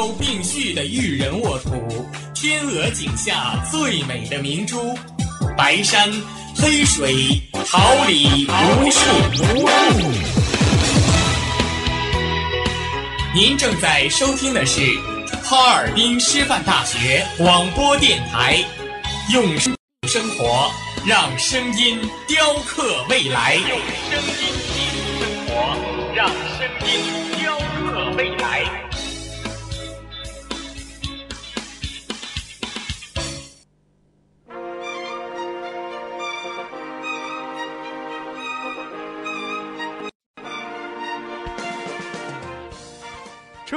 都并蓄的育人沃土，天鹅颈下最美的明珠，白山黑水，桃李无数。您正在收听的是哈尔滨师范大学广播电台，用生活让声音雕刻未来。用声音记录生活，让声音雕刻未来。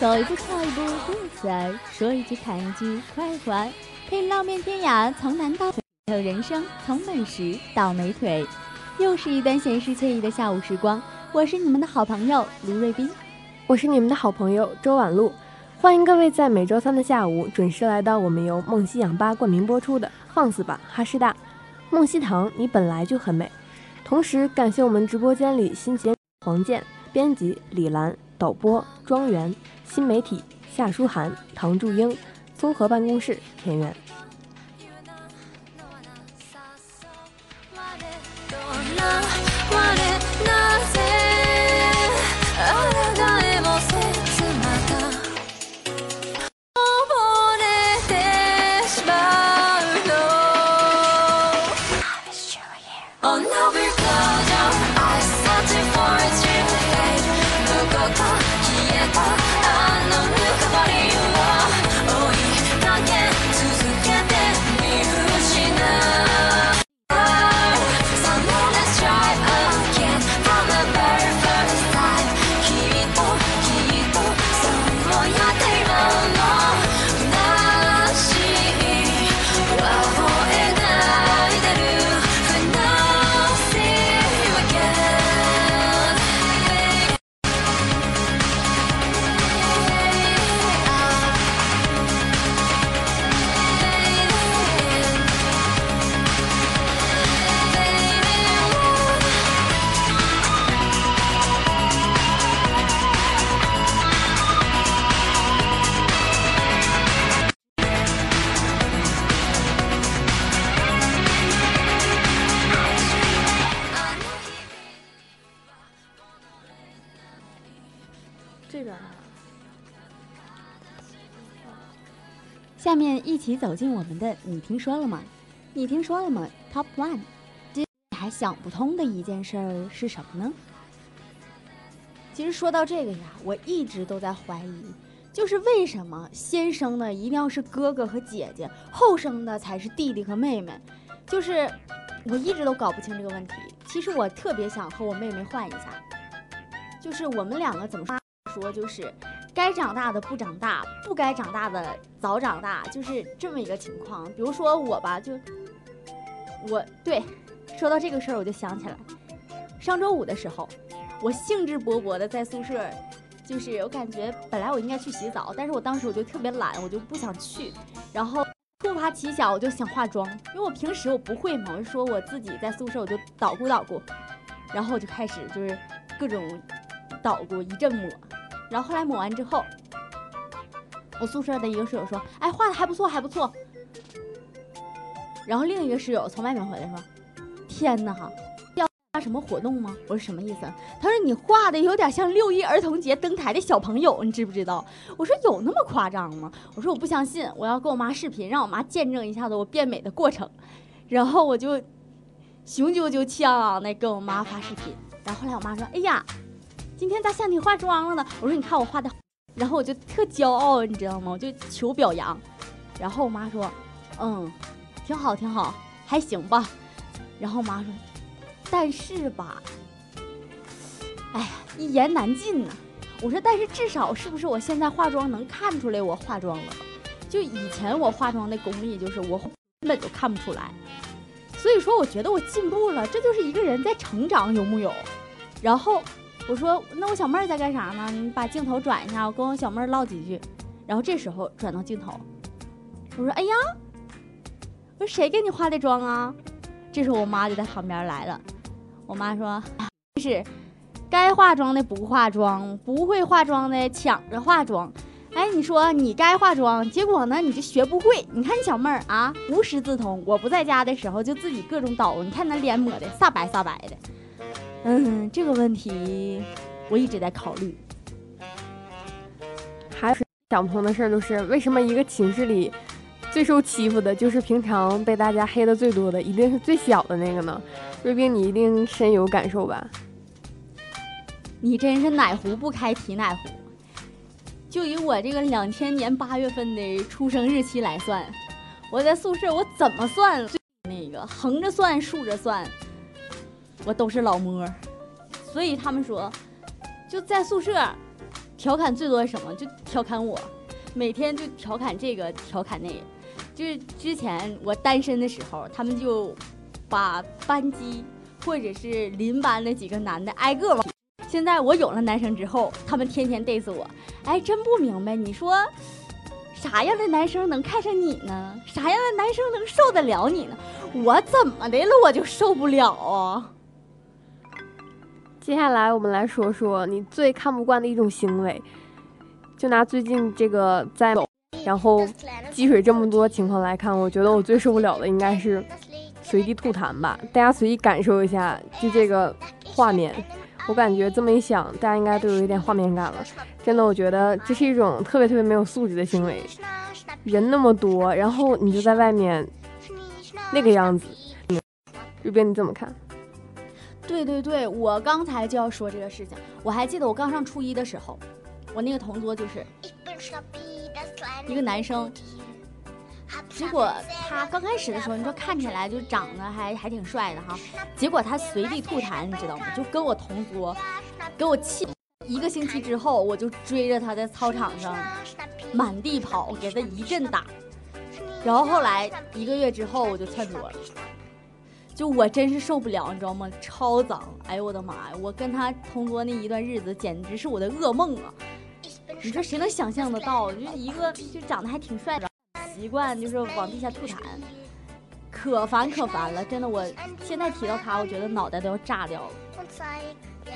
走一步看一步，顾此儿；说一句看一句，快活。陪你浪遍天涯，从南到北，还有人生从美食到美腿。又是一段闲适惬意的下午时光，我是你们的好朋友卢瑞斌。我是你们的好朋友周婉露，欢迎各位在每周三的下午准时来到我们由梦溪氧吧冠名播出的《放肆吧哈师大》。梦溪堂，你本来就很美。同时感谢我们直播间里新杰、黄健、编辑李兰、导播庄园、新媒体夏书涵、唐祝英、综合办公室田园。起走进我们的，你听说了吗？你听说了吗？Top One，这还想不通的一件事儿是什么呢？其实说到这个呀，我一直都在怀疑，就是为什么先生的一定要是哥哥和姐姐，后生的才是弟弟和妹妹？就是我一直都搞不清这个问题。其实我特别想和我妹妹换一下，就是我们两个怎么说，就是该长大的不长大，不该长大的早长大，就是这么一个情况。比如说我吧，就我对说到这个事儿，我就想起来，上周五的时候。我兴致勃勃的在宿舍，就是我感觉本来我应该去洗澡，但是我当时我就特别懒，我就不想去。然后突发奇想，我就想化妆，因为我平时我不会嘛，我就说我自己在宿舍我就捣鼓捣鼓，然后我就开始就是各种捣鼓一阵抹。然后后来抹完之后，我宿舍的一个室友说：“哎，画的还不错，还不错。”然后另一个室友从外面回来说：“天哪！”要什么活动吗？我说什么意思？他说你画的有点像六一儿童节登台的小朋友，你知不知道？我说有那么夸张吗？我说我不相信，我要跟我妈视频，让我妈见证一下子我变美的过程。然后我就雄赳赳气昂昂的跟我妈发视频。然后后来我妈说：“哎呀，今天咋像你化妆了呢？”我说：“你看我画的。”然后我就特骄傲，你知道吗？我就求表扬。然后我妈说：“嗯，挺好，挺好，还行吧。”然后我妈说。但是吧，哎呀，一言难尽呐。我说，但是至少是不是我现在化妆能看出来我化妆了？就以前我化妆的功力，就是我 根本就看不出来。所以说，我觉得我进步了，这就是一个人在成长，有木有？然后我说，那我小妹儿在干啥呢？你把镜头转一下，我跟我小妹儿唠几句。然后这时候转到镜头，我说，哎呀，我说谁给你化的妆啊？这时候我妈就在旁边来了。我妈说：“ 是，该化妆的不化妆，不会化妆的抢着化妆。哎，你说你该化妆，结果呢你就学不会。你看你小妹儿啊，无师自通。我不在家的时候就自己各种捣。你看那脸抹的煞白煞白的。嗯，这个问题我一直在考虑。还有想不通的事儿就是，为什么一个寝室里最受欺负的，就是平常被大家黑的最多的，一定是最小的那个呢？”瑞斌，你一定深有感受吧？你真是哪壶不开提哪壶。就以我这个两千年八月份的出生日期来算，我在宿舍我怎么算那个横着算竖着算，我都是老摸。所以他们说，就在宿舍调侃最多什么？就调侃我，每天就调侃这个调侃那个。就是之前我单身的时候，他们就。把班级或者是邻班的几个男的挨个往。现在我有了男生之后，他们天天 diss 我。哎，真不明白，你说啥样的男生能看上你呢？啥样的男生能受得了你呢？我怎么的了，我就受不了啊！接下来我们来说说你最看不惯的一种行为。就拿最近这个在，然后积水这么多情况来看，我觉得我最受不了的应该是。随地吐痰吧，大家随意感受一下，就这个画面，我感觉这么一想，大家应该都有一点画面感了。真的，我觉得这是一种特别特别没有素质的行为。人那么多，然后你就在外面那个样子，这边你怎么看？对对对，我刚才就要说这个事情。我还记得我刚上初一的时候，我那个同桌就是一个男生。结果他刚开始的时候，你说看起来就长得还还挺帅的哈。结果他随地吐痰，你知道吗？就跟我同桌，给我气。一个星期之后，我就追着他在操场上满地跑，给他一阵打。然后后来一个月之后，我就窜桌了。就我真是受不了，你知道吗？超脏！哎呦我的妈呀！我跟他同桌那一段日子，简直是我的噩梦啊！你说谁能想象得到？就一个就长得还挺帅的。习惯就是往地下吐痰，可烦可烦了，真的。我现在提到他，我觉得脑袋都要炸掉了。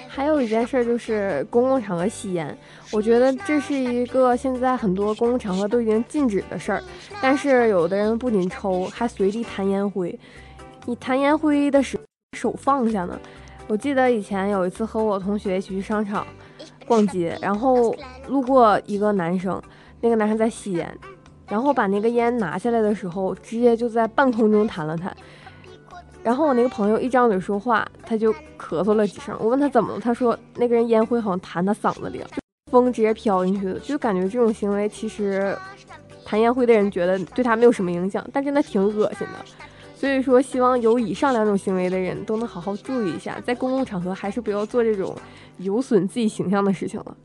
还有一件事就是公共场合吸烟，我觉得这是一个现在很多公共场合都已经禁止的事儿。但是有的人不仅抽，还随地弹烟灰。你弹烟灰的时候手放下呢？我记得以前有一次和我同学一起去商场，逛街，然后路过一个男生，那个男生在吸烟，然后把那个烟拿下来的时候，直接就在半空中弹了弹。然后我那个朋友一张嘴说话，他就咳嗽了几声。我问他怎么了，他说那个人烟灰好像弹他嗓子里了，风直接飘进去了。就感觉这种行为其实弹烟灰的人觉得对他没有什么影响，但真的挺恶心的。所以说，希望有以上两种行为的人都能好好注意一下，在公共场合还是不要做这种有损自己形象的事情了。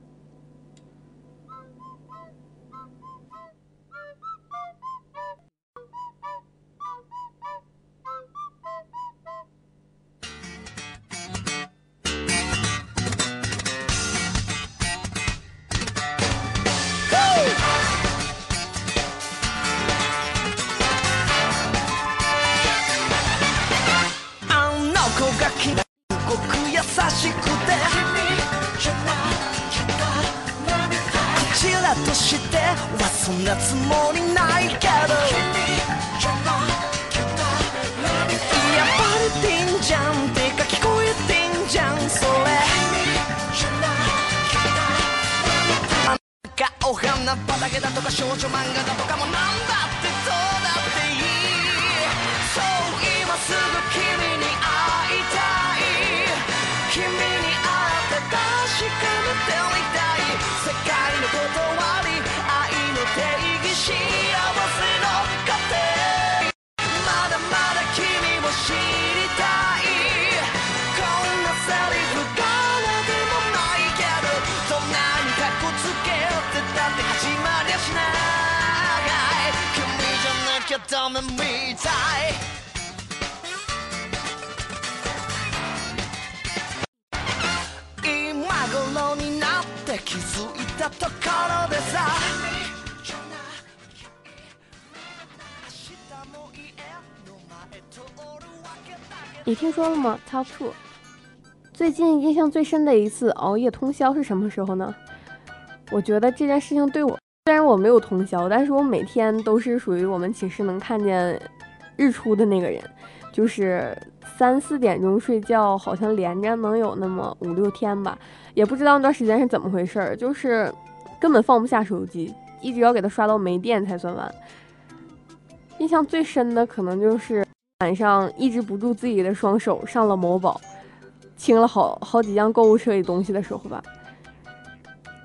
你听说了吗？Top Two，最近印象最深的一次熬夜通宵是什么时候呢？我觉得这件事情对我，虽然我没有通宵，但是我每天都是属于我们寝室能看见日出的那个人，就是三四点钟睡觉，好像连着能有那么五六天吧，也不知道那段时间是怎么回事儿，就是根本放不下手机，一直要给它刷到没电才算完。印象最深的可能就是。晚上抑制不住自己的双手，上了某宝，清了好好几样购物车里东西的时候吧，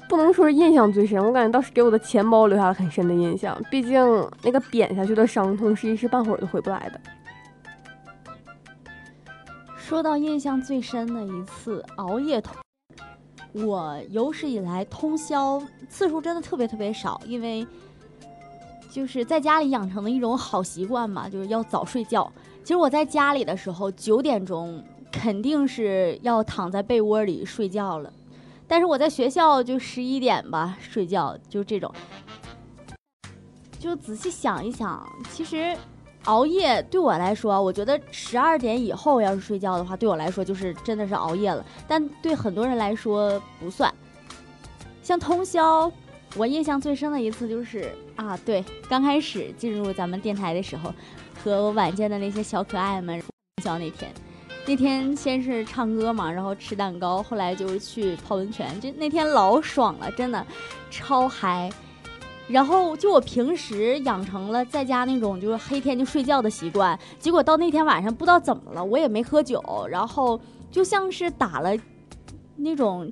不能说是印象最深，我感觉倒是给我的钱包留下了很深的印象。毕竟那个扁下去的伤痛是一时半会儿都回不来的。说到印象最深的一次熬夜通，我有史以来通宵次数真的特别特别少，因为就是在家里养成的一种好习惯嘛，就是要早睡觉。其实我在家里的时候，九点钟肯定是要躺在被窝里睡觉了，但是我在学校就十一点吧睡觉，就这种。就仔细想一想，其实熬夜对我来说，我觉得十二点以后要是睡觉的话，对我来说就是真的是熬夜了。但对很多人来说不算。像通宵，我印象最深的一次就是啊，对，刚开始进入咱们电台的时候，和我晚间的那些小可爱们通宵那天。那天先是唱歌嘛，然后吃蛋糕，后来就是去泡温泉，就那天老爽了，真的超嗨。然后就我平时养成了在家那种就是黑天就睡觉的习惯，结果到那天晚上不知道怎么了，我也没喝酒，然后就像是打了那种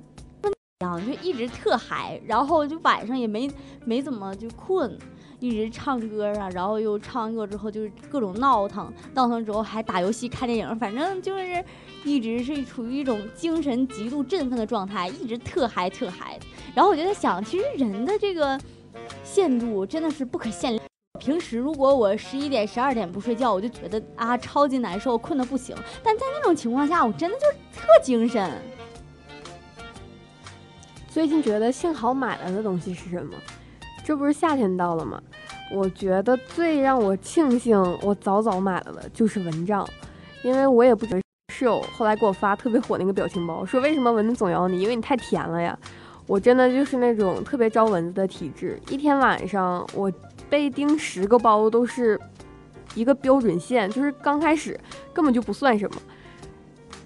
样，就一直特嗨，然后就晚上也没没怎么就困，一直唱歌啊，然后又唱歌之后就是各种闹腾，闹腾之后还打游戏看电影，反正就是一直是处于一种精神极度振奋的状态，一直特嗨特嗨。然后我就在想，其实人的这个。限度真的是不可限量。平时如果我十一点、十二点不睡觉，我就觉得啊超级难受，困得不行。但在那种情况下，我真的就是特精神。最近觉得幸好买了的东西是什么？这不是夏天到了吗？我觉得最让我庆幸我早早买了的就是蚊帐，因为我也不觉得室友后来给我发特别火那个表情包，说为什么蚊子总咬你？因为你太甜了呀。我真的就是那种特别招蚊子的体质，一天晚上我被叮十个包都是一个标准线，就是刚开始根本就不算什么，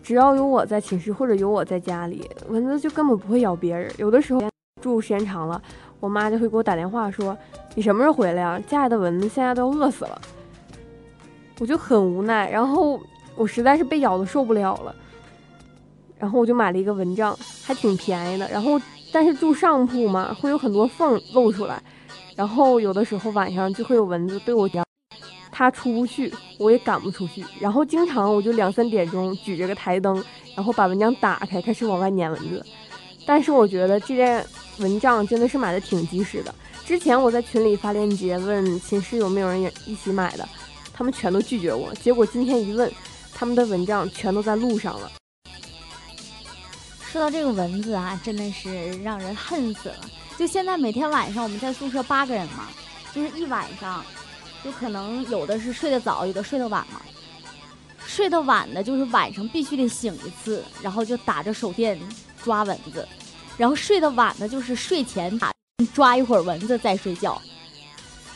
只要有我在寝室或者有我在家里，蚊子就根本不会咬别人。有的时候住时间长了，我妈就会给我打电话说：“你什么时候回来呀？家里的蚊子现在都要饿死了。”我就很无奈，然后我实在是被咬的受不了了，然后我就买了一个蚊帐，还挺便宜的。然后但是住上铺嘛，会有很多缝露出来，然后有的时候晚上就会有蚊子对我咬。他出不去，我也赶不出去，然后经常我就两三点钟举着个台灯，然后把蚊帐打开，开始往外撵蚊子。但是我觉得这件蚊帐真的是买的挺及时的。之前我在群里发链接问寝室有没有人也一起买的，他们全都拒绝我。结果今天一问，他们的蚊帐全都在路上了。说到这个蚊子啊，真的是让人恨死了。就现在每天晚上我们在宿舍八个人嘛，就是一晚上。就可能有的是睡得早，有的睡得晚嘛。睡得晚的，就是晚上必须得醒一次，然后就打着手电抓蚊子；然后睡得晚的，就是睡前打抓一会儿蚊子再睡觉。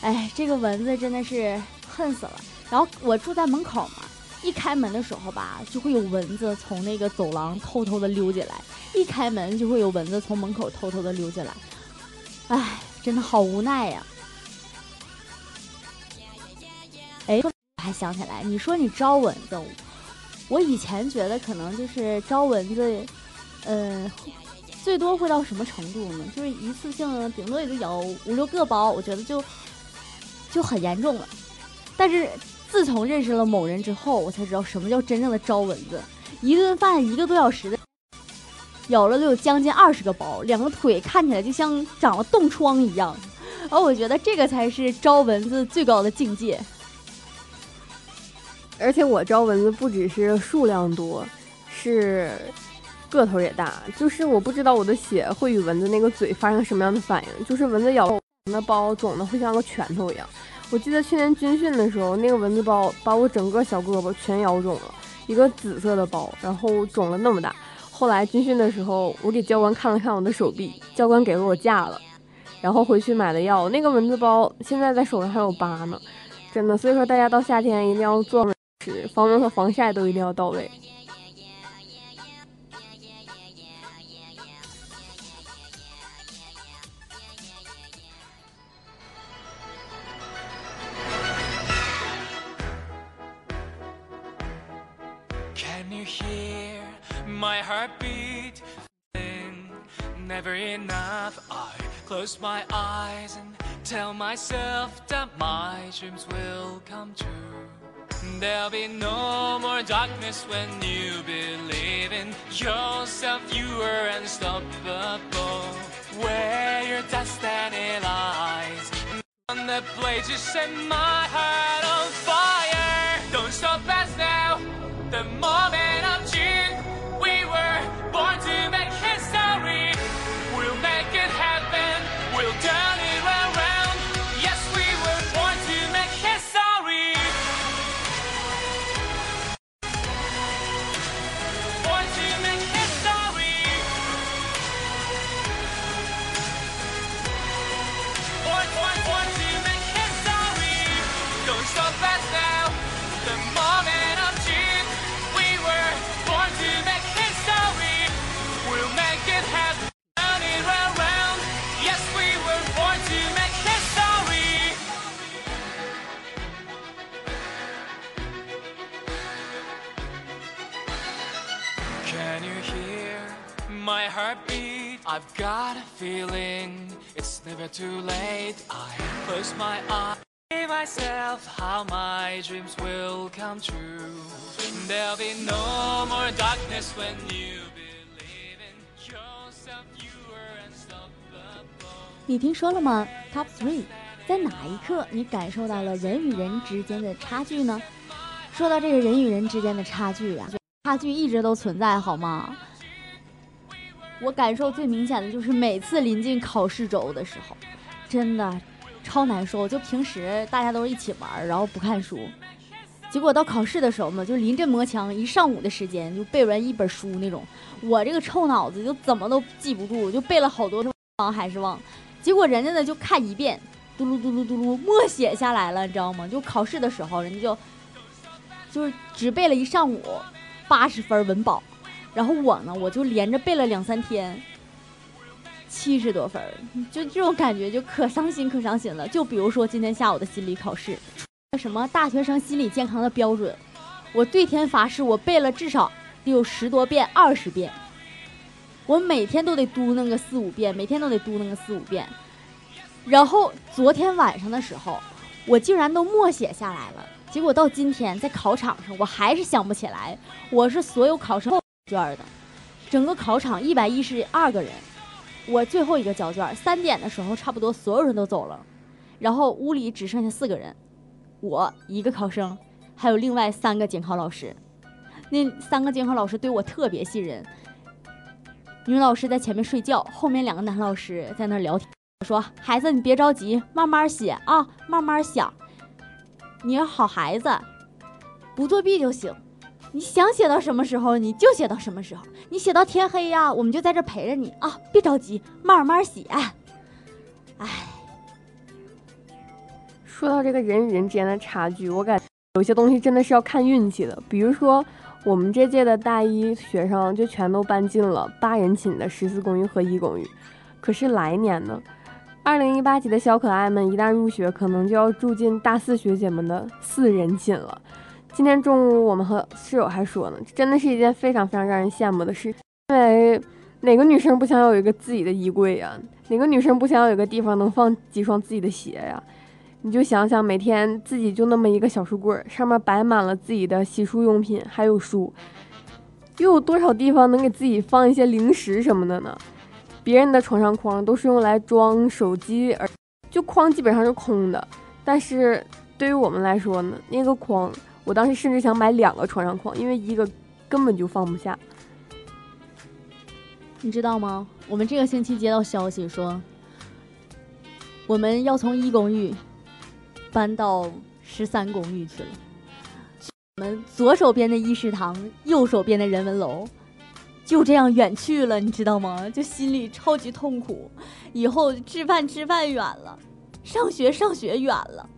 哎，这个蚊子真的是恨死了。然后我住在门口嘛，一开门的时候吧，就会有蚊子从那个走廊偷偷的溜进来；一开门就会有蚊子从门口偷偷的溜进来。哎，真的好无奈呀。哎，我还想起来，你说你招蚊子，我以前觉得可能就是招蚊子，嗯，最多会到什么程度呢？就是一次性顶多也就咬五六个包，我觉得就就很严重了。但是自从认识了某人之后，我才知道什么叫真正的招蚊子。一顿饭一个多小时的，咬了都有将近二十个包，两个腿看起来就像长了冻疮一样。而 我觉得这个才是招蚊子最高的境界。而且我招蚊子不只是数量多，是个头也大。就是我不知道我的血会与蚊子那个嘴发生什么样的反应。就是蚊子咬那包肿的会像个拳头一样。我记得去年军训的时候，那个蚊子包把我整个小胳膊全咬肿了，一个紫色的包，然后肿了那么大。后来军训的时候，我给教官看了看我的手臂，教官给了我架了，然后回去买了药。那个蚊子包现在在手上还有疤呢，真的。所以说大家到夏天一定要做。是防蚊和防晒都一定要到位。Can you hear my heartbeat? Never enough. I close my eyes and tell myself that my dreams will come true. There'll be no more darkness when you believe in yourself. You are unstoppable. Where your destiny lies. On the blade, you set my heart on fire. Don't stop us now. The moment my eyes. Myself, how my dreams will come true. There'll be no more darkness when you believe in yourself. You are unstoppable. 你听说了吗？Top three，在哪一刻你感受到了人与人之间的差距呢？说到这个人与人之间的差距呀、差距一直都存在，好吗？我感受最明显的就是每次临近考试周的时候，真的超难受。就平时大家都是一起玩，然后不看书，结果到考试的时候嘛，就临阵磨枪，一上午的时间就背完一本书那种。我这个臭脑子就怎么都记不住，就背了好多忘还是忘。结果人家呢就看一遍，嘟噜嘟噜嘟噜默写下来了，你知道吗？就考试的时候，人家就就是只背了一上午，八十分文保，然后我呢，我就连着背了两三天，七十多分，就这种感觉就可伤心可伤心了。就比如说今天下午的心理考试，什么大学生心理健康的标准，我对天发誓，我背了至少得有十多遍、二十遍，我每天都得嘟囔个四五遍，每天都得嘟囔个四五遍。然后昨天晚上的时候，我竟然都默写下来了。结果到今天在考场上，我还是想不起来。我是所有考生后卷的，整个考场一百一十二个人，我最后一个交卷。三点的时候，差不多所有人都走了，然后屋里只剩下四个人，我一个考生，还有另外三个监考老师。那三个监考老师对我特别信任。女老师在前面睡觉，后面两个男老师在那聊天。说：“孩子，你别着急，慢慢写啊，慢慢想。你要好孩子，不作弊就行。你想写到什么时候，你就写到什么时候。你写到天黑呀，我们就在这陪着你啊，别着急，慢慢写。哎，说到这个人与人之间的差距，我感觉有些东西真的是要看运气的。比如说，我们这届的大一学生就全都搬进了八人寝的十四公寓和一公寓，可是来年呢？”二零一八级的小可爱们一旦入学，可能就要住进大四学姐们的四人寝了。今天中午，我们和室友还说呢，真的是一件非常非常让人羡慕的事。因为哪个女生不想有一个自己的衣柜呀？哪个女生不想有一个地方能放几双自己的鞋呀？你就想想，每天自己就那么一个小书柜，上面摆满了自己的洗漱用品，还有书，又有多少地方能给自己放一些零食什么的呢？别人的床上筐都是用来装手机，而就筐基本上是空的。但是对于我们来说呢，那个筐，我当时甚至想买两个床上筐，因为一个根本就放不下。你知道吗？我们这个星期接到消息说，我们要从一公寓搬到十三公寓去了。我们左手边的一食堂，右手边的人文楼。就这样远去了，你知道吗？就心里超级痛苦。以后吃饭吃饭远了，上学上学远了。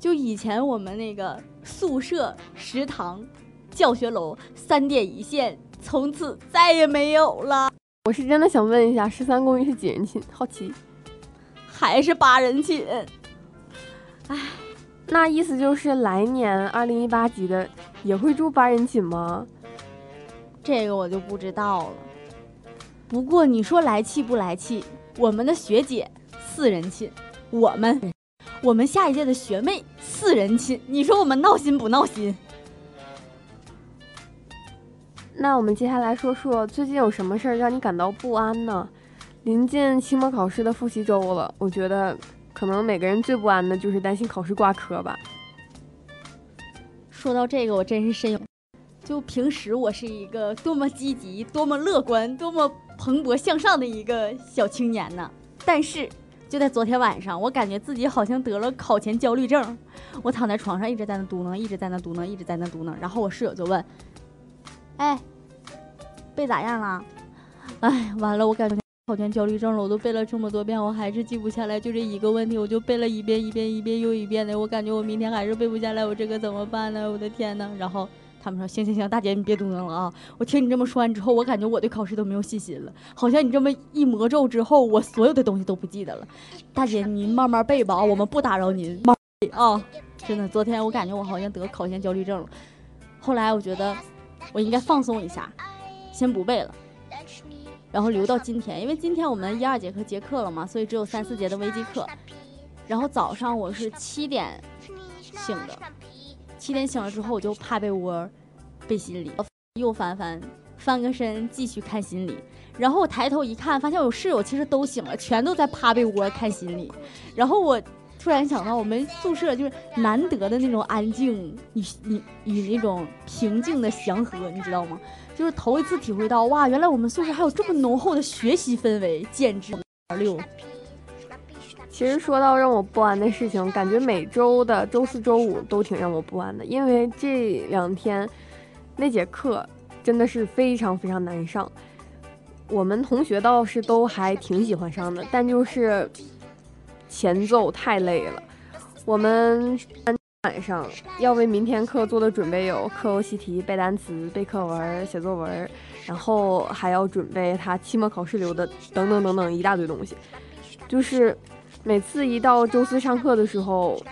就以前我们那个宿舍、食堂、教学楼三点一线，从此再也没有了。我是真的想问一下，十三公寓是几人寝？好奇。还是八人寝？唉，那意思就是来年二零一八级的也会住八人寝吗？这个我就不知道了。不过你说来气不来气？我们的学姐四人寝，我们，我们下一届的学妹四人寝，你说我们闹心不闹心？那我们接下来说说最近有什么事儿让你感到不安呢？临近期末考试的复习周了，我觉得可能每个人最不安的就是担心考试挂科吧。说到这个，我真是深有。就平时我是一个多么积极、多么乐观、多么蓬勃向上的一个小青年呢？但是就在昨天晚上，我感觉自己好像得了考前焦虑症。我躺在床上一直在那嘟囔，一直在那嘟囔，一直在那嘟囔。然后我室友就问：“哎，背咋样了？”哎，完了，我感觉考前焦虑症了。我都背了这么多遍，我还是记不下来。就这一个问题，我就背了一遍一遍一遍又一遍的。我感觉我明天还是背不下来，我这个怎么办呢？我的天呐，然后。他们说行行行，大姐你别嘟囔了啊！我听你这么说完之后，我感觉我对考试都没有信心了。好像你这么一魔咒之后，我所有的东西都不记得了。大姐您慢慢背吧，我们不打扰您。慢啊！真的，昨天我感觉我好像得考前焦虑症了。后来我觉得我应该放松一下，先不背了，然后留到今天，因为今天我们一二节课结课了嘛，所以只有三四节的微机课。然后早上我是七点醒的。七点醒了之后，我就趴被窝背心理，又翻翻翻个身继续看心理。然后我抬头一看，发现我室友其实都醒了，全都在趴被窝看心理。然后我突然想到，我们宿舍就是难得的那种安静与与与那种平静的祥和，你知道吗？就是头一次体会到，哇，原来我们宿舍还有这么浓厚的学习氛围，简直六。其实说到让我不安的事情，感觉每周的周四周五都挺让我不安的，因为这两天那节课真的是非常非常难上。我们同学倒是都还挺喜欢上的，但就是前奏太累了。我们晚上要为明天课做的准备有课后习题、背单词、背课文、写作文，然后还要准备他期末考试留的等等等等一大堆东西。就是每次一到周四上课的时候，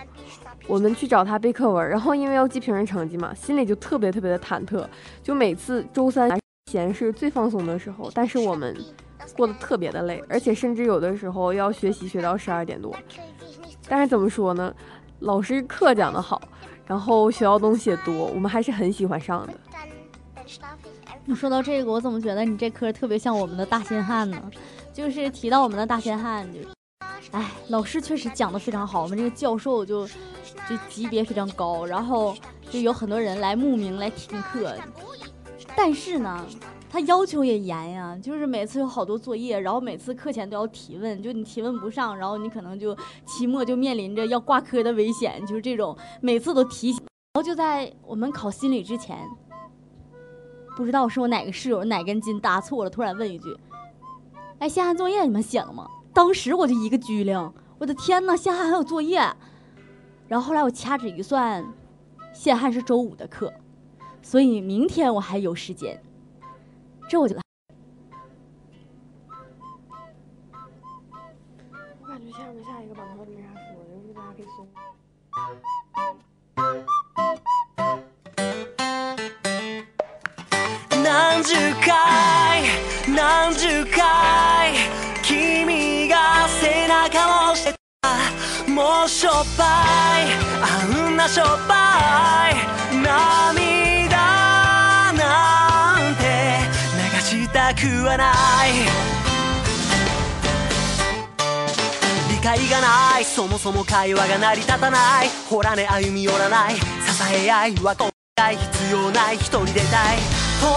我们去找他背课文，然后因为要记平时成绩嘛，心里就特别特别的忐忑。就每次周三闲是最放松的时候，但是我们过得特别的累，而且甚至有的时候要学习学到十二点多。但是怎么说呢？老师课讲得好，然后学到东西也多，我们还是很喜欢上的。你说到这个，我怎么觉得你这科特别像我们的大仙汉呢？就是提到我们的大仙汉，就，哎，老师确实讲的非常好，我们这个教授就就级别非常高，然后就有很多人来慕名来听课，但是呢。他要求也严呀，就是每次有好多作业，然后每次课前都要提问，就你提问不上，然后你可能就期末就面临着要挂科的危险，就是这种每次都提醒。然后就在我们考心理之前，不知道是我哪个室友哪根筋搭错了，突然问一句：“哎，夏汉作业你们写了吗？”当时我就一个机灵，我的天呐，夏汉还有作业！然后后来我掐指一算，夏汉是周五的课，所以明天我还有时间。这我就来。我感觉下面下一个板块没啥说的，就是大家可以背中を押してた。もうしょっぱい。あんなしょっぱい。涙なんて流したくはない。理解がない。そもそも会話が成り立たない。ほらね歩み寄らない。支え合いは今回必要ない。一人でたい。友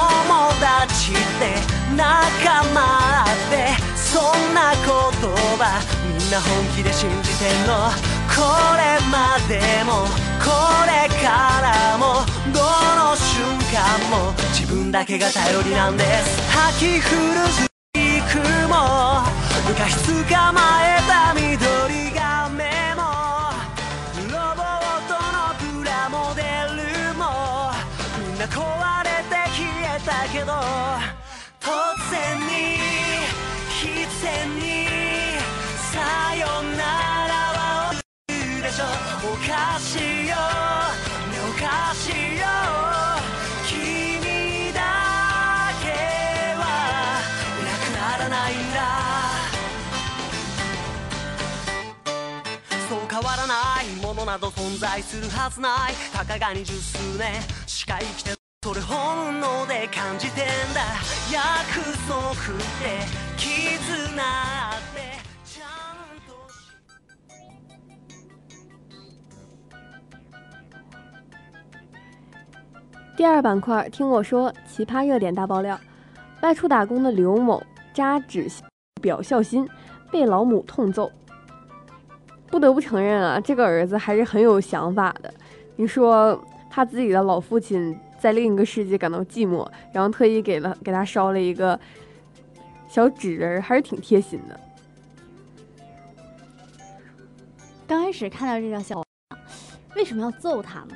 達って仲間ってそんな言葉みんな本気で信じてんの？これまでもこれからもどの瞬間も自分だけが頼りなんです。吐き古すぎくも昔捕まえた緑。かしよねおかしいよ君だけはいなくならないんだ。そう変わらないものなど存在するはずない。たかが二十数年。しか生きてそれ本能で感じてんだ。約束って絆第二板块，听我说，奇葩热点大爆料：外出打工的刘某扎纸表孝心，被老母痛揍。不得不承认啊，这个儿子还是很有想法的。你说，他自己的老父亲在另一个世界感到寂寞，然后特意给了给他烧了一个小纸人儿，还是挺贴心的。刚开始看到这条消息，为什么要揍他呢？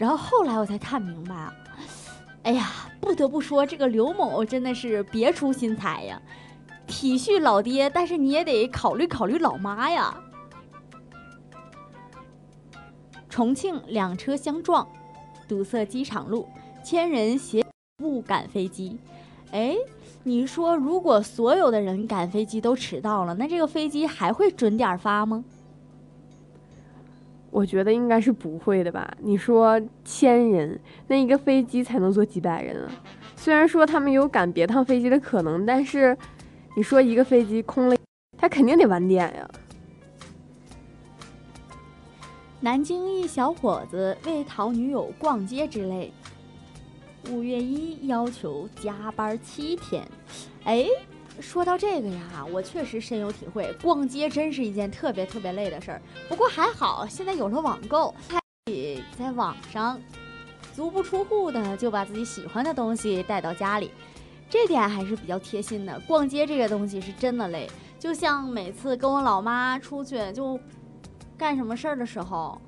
然后后来我才看明白啊，哎呀，不得不说这个刘某真的是别出心裁呀，体恤老爹，但是你也得考虑考虑老妈呀。重庆两车相撞，堵塞机场路，千人携物赶飞机。哎，你说如果所有的人赶飞机都迟到了，那这个飞机还会准点发吗？我觉得应该是不会的吧？你说千人，那一个飞机才能坐几百人啊？虽然说他们有赶别趟飞机的可能，但是你说一个飞机空了，他肯定得晚点呀。南京一小伙子为讨女友逛街之类，五月一要求加班七天。哎，说到这个呀，我确实深有体会，逛街真是一件特别特别累的事儿。不过还好，现在有了网购，可以在网上足不出户的就把自己喜欢的东西带到家里，这点还是比较贴心的。逛街这个东西是真的累，就像每次跟我老妈出去就干什么事儿的时候，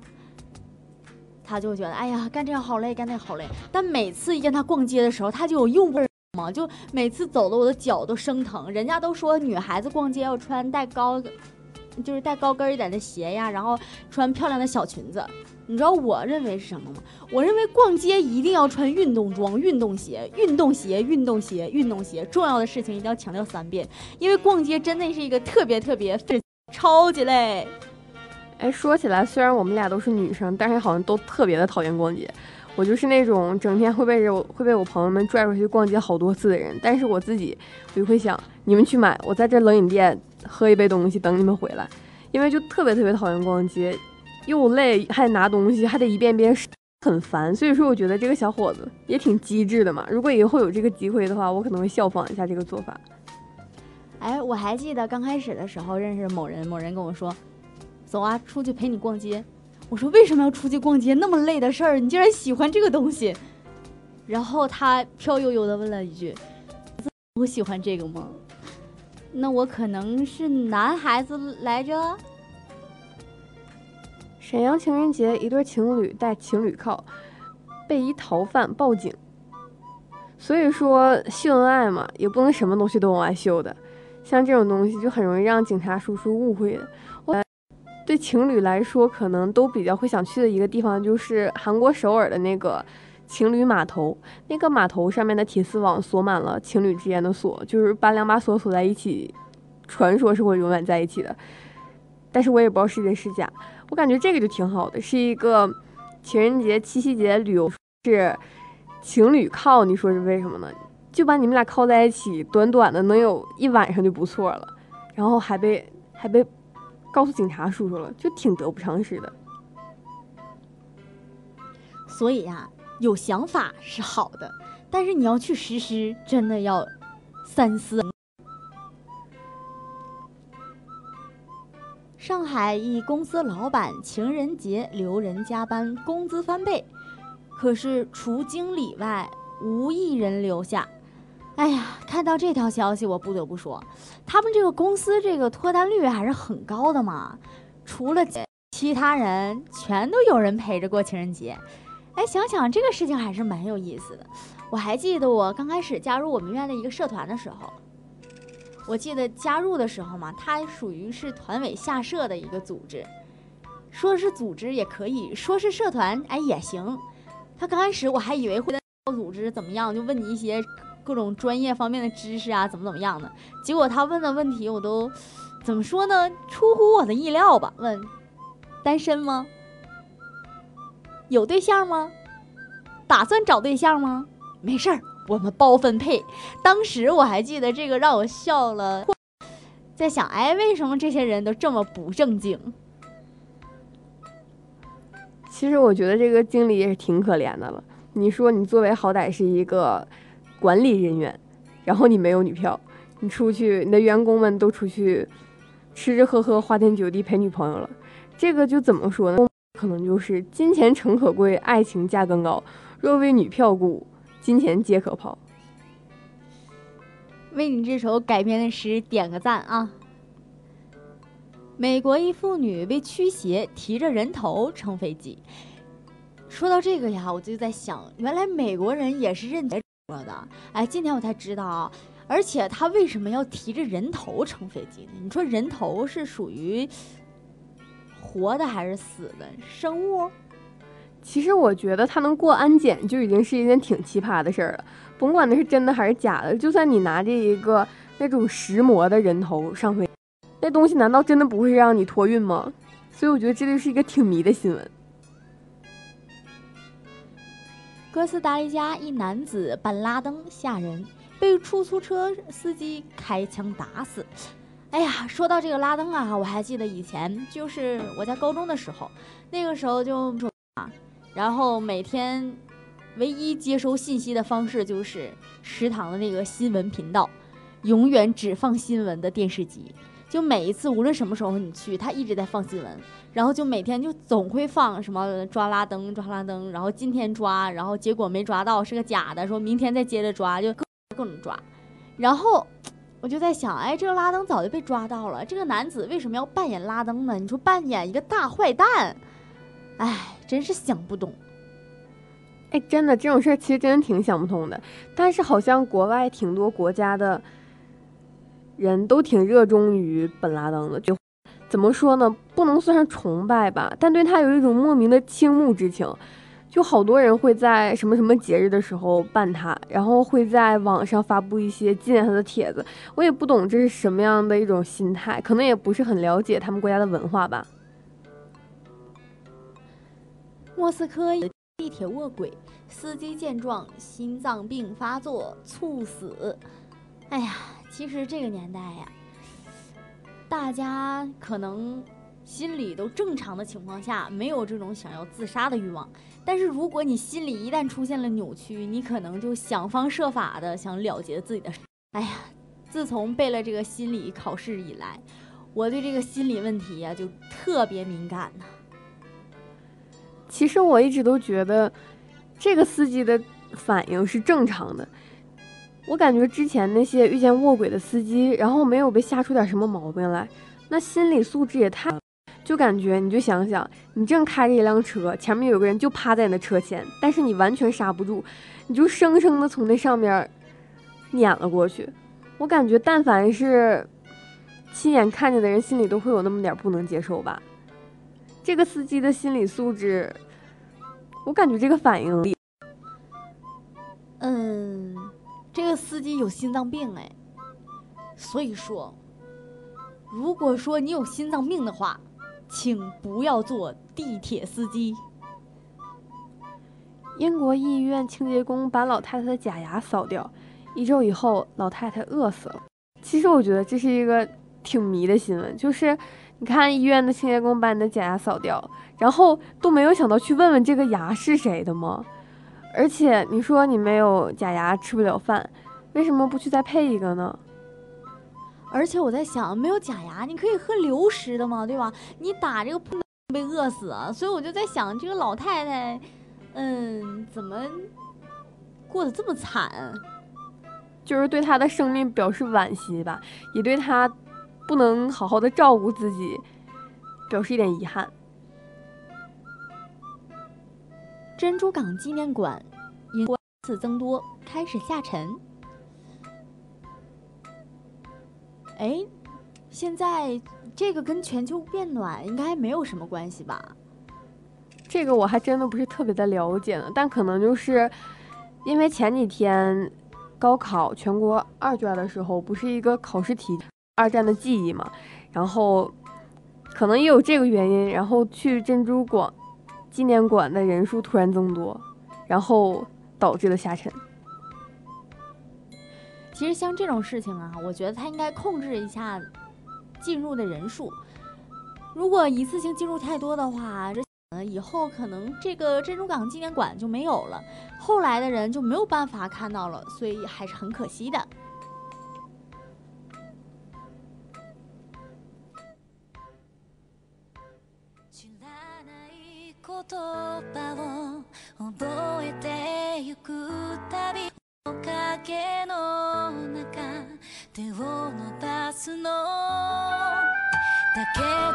他就觉得哎呀，干这个好累，干那好累。但每次一跟他逛街的时候，他就有用不嘛，就每次走的我的脚都生疼。人家都说女孩子逛街要穿带高，就是带高跟一点的鞋呀，然后穿漂亮的小裙子。你知道我认为是什么吗？我认为逛街一定要穿运动装、运动鞋、运动鞋、运动鞋、运动鞋。重要的事情一定要强调三遍，因为逛街真的是一个特别特别超级累。哎，说起来，虽然我们俩都是女生，但是好像都特别的讨厌逛街。我就是那种整天会被我会被我朋友们拽出去逛街好多次的人，但是我自己我就会想，你们去买，我在这冷饮店喝一杯东西等你们回来，因为就特别特别讨厌逛街。又累，还得拿东西，还得一遍遍，很烦。所以说，我觉得这个小伙子也挺机智的嘛。如果以后有这个机会的话，我可能会效仿一下这个做法。哎，我还记得刚开始的时候认识某人，某人跟我说：“走啊，出去陪你逛街。”我说：“为什么要出去逛街？那么累的事儿，你竟然喜欢这个东西？”然后他飘悠悠的问了一句：“我喜欢这个吗？”那我可能是男孩子来着。沈阳情人节，一对情侣戴情侣铐，被一逃犯报警。所以说秀恩爱嘛，也不能什么东西都往外秀的。像这种东西就很容易让警察叔叔误会的。对情侣来说，可能都比较会想去的一个地方，就是韩国首尔的那个情侣码头。那个码头上面的铁丝网锁满了情侣之间的锁，就是把两把锁锁在一起，传说是会永远在一起的。但是我也不知道是真是假。我感觉这个就挺好的，是一个情人节、七夕节旅游，是情侣靠。你说是为什么呢？就把你们俩靠在一起，短短的能有一晚上就不错了，然后还被还被告诉警察叔叔了，就挺得不偿失的。所以呀，有想法是好的，但是你要去实施，真的要三思。上海一公司老板情人节留人加班，工资翻倍，可是除经理外无一人留下。哎呀，看到这条消息，我不得不说，他们这个公司这个脱单率还是很高的嘛。除了其他人，全都有人陪着过情人节。哎，想想这个事情还是蛮有意思的。我还记得我刚开始加入我们院的一个社团的时候。我记得加入的时候嘛，它属于是团委下设的一个组织，说是组织也可以说是社团，哎也行。他刚开始我还以为会组织怎么样，就问你一些各种专业方面的知识啊，怎么怎么样的。结果他问的问题我都怎么说呢？出乎我的意料吧？问单身吗？有对象吗？打算找对象吗？没事儿。我们包分配，当时我还记得这个让我笑了，在想，哎，为什么这些人都这么不正经？其实我觉得这个经理也是挺可怜的了。你说你作为好歹是一个管理人员，然后你没有女票，你出去，你的员工们都出去吃吃喝喝、花天酒地陪女朋友了，这个就怎么说呢？可能就是金钱诚可贵，爱情价更高，若为女票故。金钱皆可抛。为你这首改编的诗点个赞啊！美国一妇女为驱邪，提着人头乘飞机。说到这个呀，我就在想，原来美国人也是认说的。哎，今天我才知道啊！而且他为什么要提着人头乘飞机呢？你说人头是属于活的还是死的生物？其实我觉得他能过安检就已经是一件挺奇葩的事儿了，甭管那是真的还是假的。就算你拿着一个那种石磨的人头上飞，那东西难道真的不会让你托运吗？所以我觉得这就是一个挺迷的新闻。哥斯达黎加一男子扮拉登吓人，被出租车司机开枪打死。哎呀，说到这个拉登啊，我还记得以前就是我在高中的时候，那个时候就啊。然后每天，唯一接收信息的方式就是食堂的那个新闻频道，永远只放新闻的电视机。就每一次，无论什么时候你去，他一直在放新闻。然后就每天就总会放什么抓拉登，抓拉登。然后今天抓，然后结果没抓到，是个假的。说明天再接着抓，就各各种抓。然后我就在想，哎，这个拉登早就被抓到了，这个男子为什么要扮演拉登呢？你说扮演一个大坏蛋。哎，真是想不懂。哎，真的这种事儿其实真的挺想不通的。但是好像国外挺多国家的人都挺热衷于本拉登的，就怎么说呢？不能算是崇拜吧，但对他有一种莫名的倾慕之情。就好多人会在什么什么节日的时候办他，然后会在网上发布一些纪念他的帖子。我也不懂这是什么样的一种心态，可能也不是很了解他们国家的文化吧。莫斯科地铁卧轨，司机见状心脏病发作猝死。哎呀，其实这个年代呀，大家可能心里都正常的情况下，没有这种想要自杀的欲望。但是如果你心里一旦出现了扭曲，你可能就想方设法的想了结自己的。哎呀，自从背了这个心理考试以来，我对这个心理问题呀就特别敏感呢。其实我一直都觉得，这个司机的反应是正常的。我感觉之前那些遇见卧轨的司机，然后没有被吓出点什么毛病来，那心理素质也太……就感觉你就想想，你正开着一辆车，前面有个人就趴在你的车前，但是你完全刹不住，你就生生的从那上面碾了过去。我感觉，但凡是亲眼看见的人，心里都会有那么点不能接受吧。这个司机的心理素质，我感觉这个反应力，嗯，这个司机有心脏病哎，所以说，如果说你有心脏病的话，请不要做地铁司机。英国医院清洁工把老太太的假牙扫掉，一周以后，老太太饿死了。其实我觉得这是一个挺迷的新闻，就是你看医院的清洁工把你的假牙扫掉，然后都没有想到去问问这个牙是谁的吗？而且你说你没有假牙吃不了饭，为什么不去再配一个呢？而且我在想，没有假牙，你可以喝流食的嘛，对吧？你打这个不能被饿死啊，所以我就在想，这个老太太，嗯，怎么过得这么惨？就是对她的生命表示惋惜吧，也对她不能好好的照顾自己表示一点遗憾。珍珠港纪念馆因次增多，开始下沉。哎，现在这个跟全球变暖应该没有什么关系吧？这个我还真的不是特别的了解呢，但可能就是因为前几天高考全国二卷的时候，不是一个考试题二战的记忆嘛，然后可能也有这个原因，然后去珍珠港纪念馆的人数突然增多，然后导致了下沉。其实像这种事情啊，我觉得他应该控制一下进入的人数。如果一次性进入太多的话，这以后可能这个珍珠港纪念馆就没有了，后来的人就没有办法看到了，所以还是很可惜的。言葉を覚えてゆくたび影の中手を伸ばすのだけど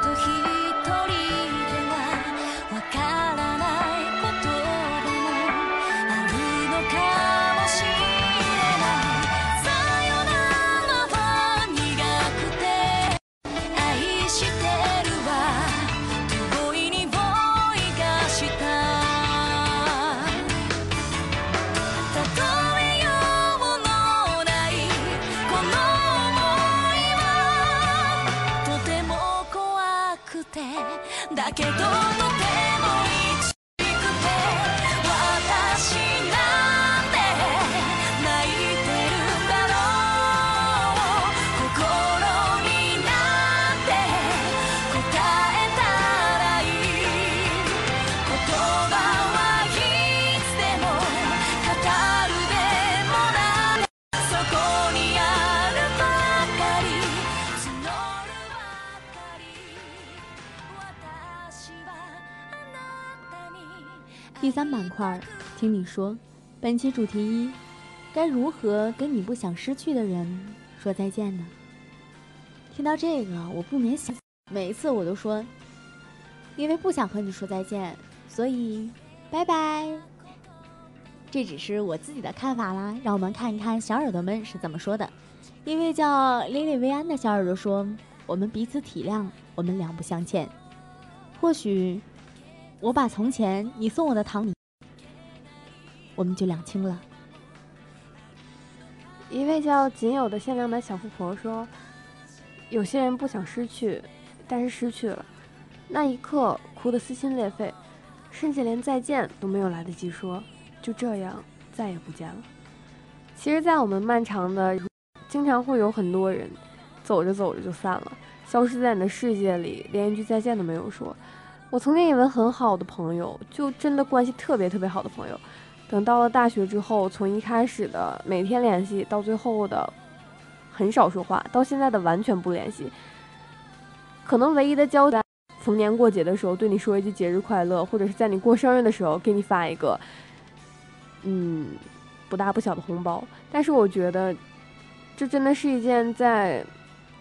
三板块，听你说，本期主题一：该如何跟你不想失去的人说再见呢？听到这个，我不免想，每一次我都说，因为不想和你说再见，所以，拜拜。这只是我自己的看法啦，让我们看一看小耳朵们是怎么说的。一位叫莉莉薇安的小耳朵说：“我们彼此体谅，我们两不相欠。或许我把从前你送我的糖，我们就两清了。”一位叫仅有的限量版小富婆说：“有些人不想失去，但是失去了，那一刻哭得撕心裂肺，甚至连再见都没有来得及说，就这样再也不见了。”其实，在我们漫长的，经常会有很多人走着走着就散了，消失在你的世界里，连一句再见都没有说。我曾经以为很好的朋友，就真的关系特别特别好的朋友。等到了大学之后，从一开始的每天联系，到最后的很少说话，到现在的完全不联系。可能唯一的交代，逢年过节的时候对你说一句节日快乐，或者是在你过生日的时候给你发一个，嗯，不大不小的红包。但是我觉得，这真的是一件在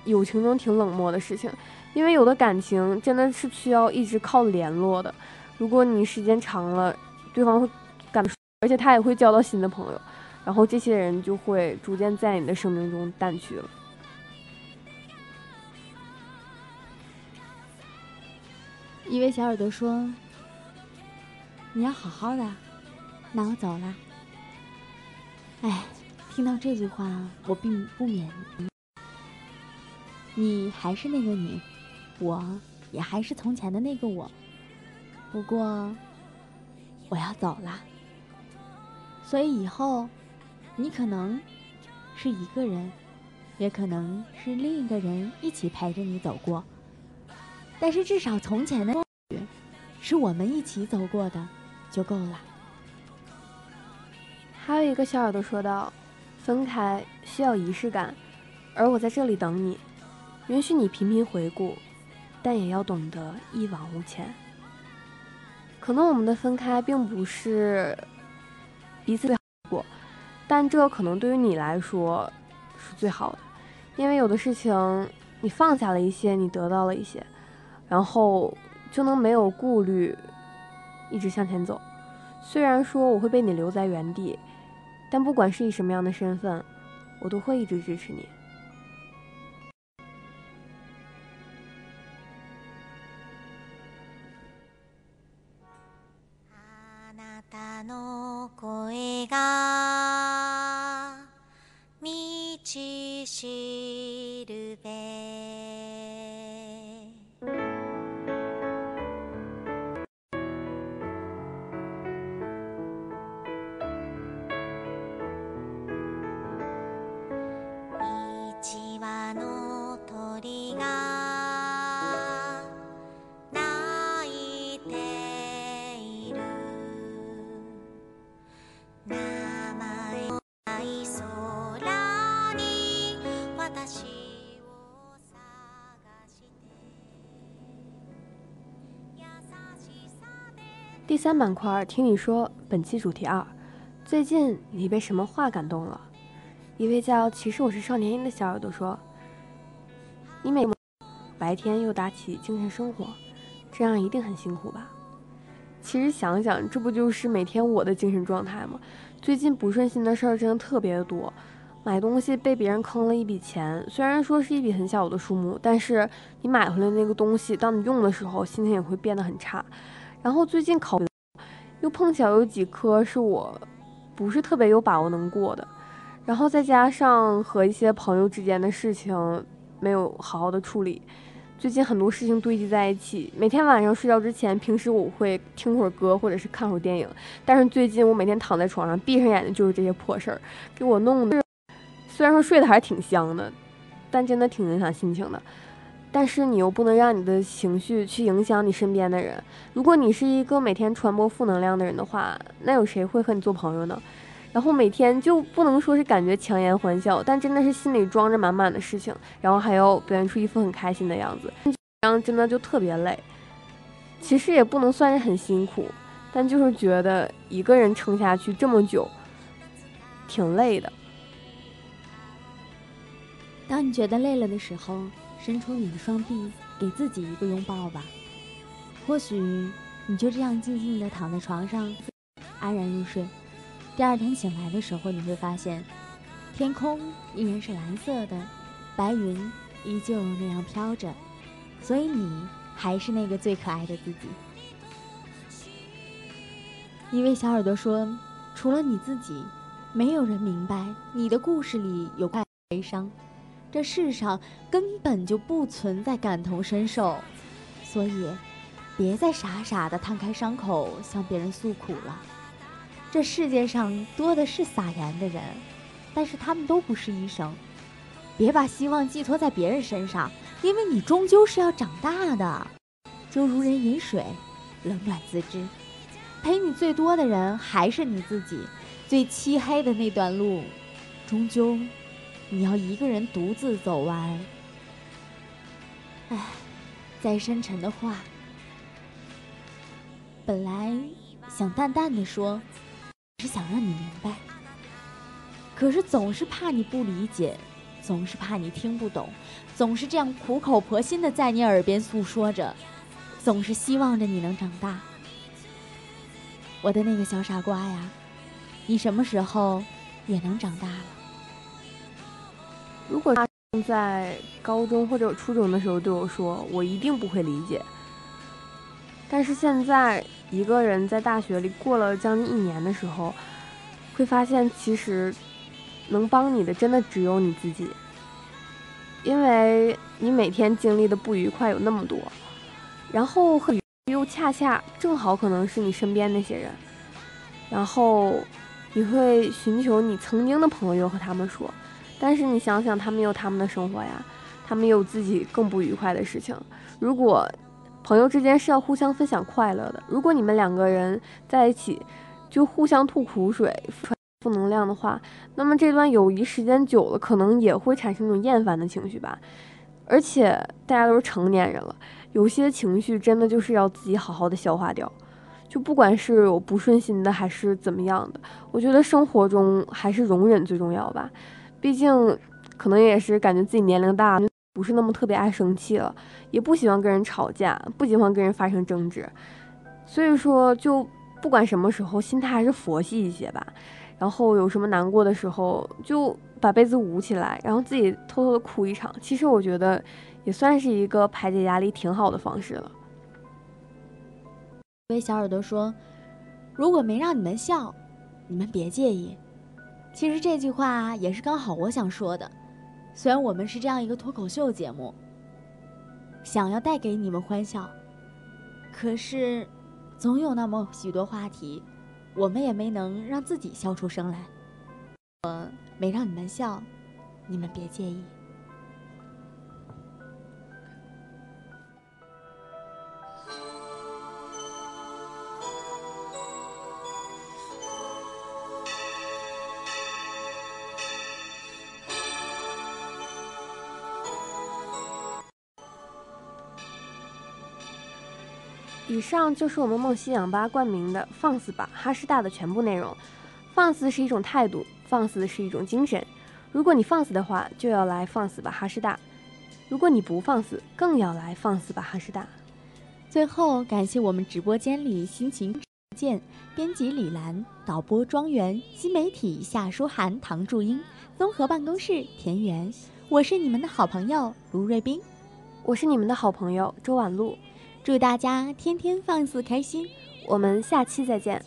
友情中挺冷漠的事情，因为有的感情真的是需要一直靠联络的。如果你时间长了，对方会感。而且他也会交到新的朋友，然后这些人就会逐渐在你的生命中淡去了。一位小耳朵说：“你要好好的，那我走了。”哎，听到这句话，我并不免。你还是那个你，我也还是从前的那个我。不过，我要走了。所以以后，你可能是一个人，也可能是另一个人一起陪着你走过。但是至少从前的是我们一起走过的，就够了。还有一个小耳朵说道：“分开需要仪式感，而我在这里等你，允许你频频回顾，但也要懂得一往无前。可能我们的分开并不是。”彼此好过，但这可能对于你来说是最好的，因为有的事情你放下了一些，你得到了一些，然后就能没有顾虑，一直向前走。虽然说我会被你留在原地，但不管是以什么样的身份，我都会一直支持你。she 第三板块，听你说，本期主题二，最近你被什么话感动了？一位叫“其实我是少年音”的小耳朵说：“你每白天又打起精神生活，这样一定很辛苦吧？”其实想想，这不就是每天我的精神状态吗？最近不顺心的事儿真的特别的多，买东西被别人坑了一笔钱，虽然说是一笔很小的数目，但是你买回来那个东西，当你用的时候，心情也会变得很差。然后最近考，又碰巧有几科是我不是特别有把握能过的，然后再加上和一些朋友之间的事情没有好好的处理，最近很多事情堆积在一起。每天晚上睡觉之前，平时我会听会儿歌或者是看会儿电影，但是最近我每天躺在床上，闭上眼睛就是这些破事儿，给我弄的。虽然说睡得还是挺香的，但真的挺影响心情的。但是你又不能让你的情绪去影响你身边的人。如果你是一个每天传播负能量的人的话，那有谁会和你做朋友呢？然后每天就不能说是感觉强颜欢笑，但真的是心里装着满满的事情，然后还要表现出一副很开心的样子，这样真的就特别累。其实也不能算是很辛苦，但就是觉得一个人撑下去这么久，挺累的。当你觉得累了的时候，伸出你的双臂，给自己一个拥抱吧。或许你就这样静静地躺在床上，安然入睡。第二天醒来的时候，你会发现，天空依然是蓝色的，白云依旧那样飘着，所以你还是那个最可爱的自己。一位小耳朵说：“除了你自己，没有人明白你的故事里有快悲伤。这世上根本就不存在感同身受，所以，别再傻傻的摊开伤口向别人诉苦了。这世界上多的是撒盐的人，但是他们都不是医生。别把希望寄托在别人身上，因为你终究是要长大的。就如人饮水，冷暖自知。陪你最多的人还是你自己，最漆黑的那段路，终究。”你要一个人独自走完。唉，再深沉的话，本来想淡淡的说，是想让你明白，可是总是怕你不理解，总是怕你听不懂，总是这样苦口婆心的在你耳边诉说着，总是希望着你能长大。我的那个小傻瓜呀，你什么时候也能长大了？如果他在高中或者初中的时候对我说，我一定不会理解。但是现在一个人在大学里过了将近一年的时候，会发现其实能帮你的真的只有你自己，因为你每天经历的不愉快有那么多，然后又恰恰正好可能是你身边那些人，然后你会寻求你曾经的朋友和他们说。但是你想想，他们有他们的生活呀，他们有自己更不愉快的事情。如果朋友之间是要互相分享快乐的，如果你们两个人在一起就互相吐苦水、传负能量的话，那么这段友谊时间久了，可能也会产生一种厌烦的情绪吧。而且大家都是成年人了，有些情绪真的就是要自己好好的消化掉。就不管是有不顺心的还是怎么样的，我觉得生活中还是容忍最重要吧。毕竟，可能也是感觉自己年龄大，不是那么特别爱生气了，也不喜欢跟人吵架，不喜欢跟人发生争执，所以说，就不管什么时候，心态还是佛系一些吧。然后有什么难过的时候，就把被子捂起来，然后自己偷偷的哭一场。其实我觉得，也算是一个排解压力挺好的方式了。一位小耳朵说：“如果没让你们笑，你们别介意。”其实这句话也是刚好我想说的。虽然我们是这样一个脱口秀节目，想要带给你们欢笑，可是总有那么许多话题，我们也没能让自己笑出声来。我没让你们笑，你们别介意。以上就是我们梦溪氧吧冠名的“放肆吧哈师大”的全部内容。放肆是一种态度，放肆是一种精神。如果你放肆的话，就要来放肆吧哈师大；如果你不放肆，更要来放肆吧哈师大。最后，感谢我们直播间里辛勤建编辑李兰、导播庄园、新媒体夏书涵、唐祝英、综合办公室田园。我是你们的好朋友卢瑞斌，我是你们的好朋友周婉露。祝大家天天放肆开心，我们下期再见。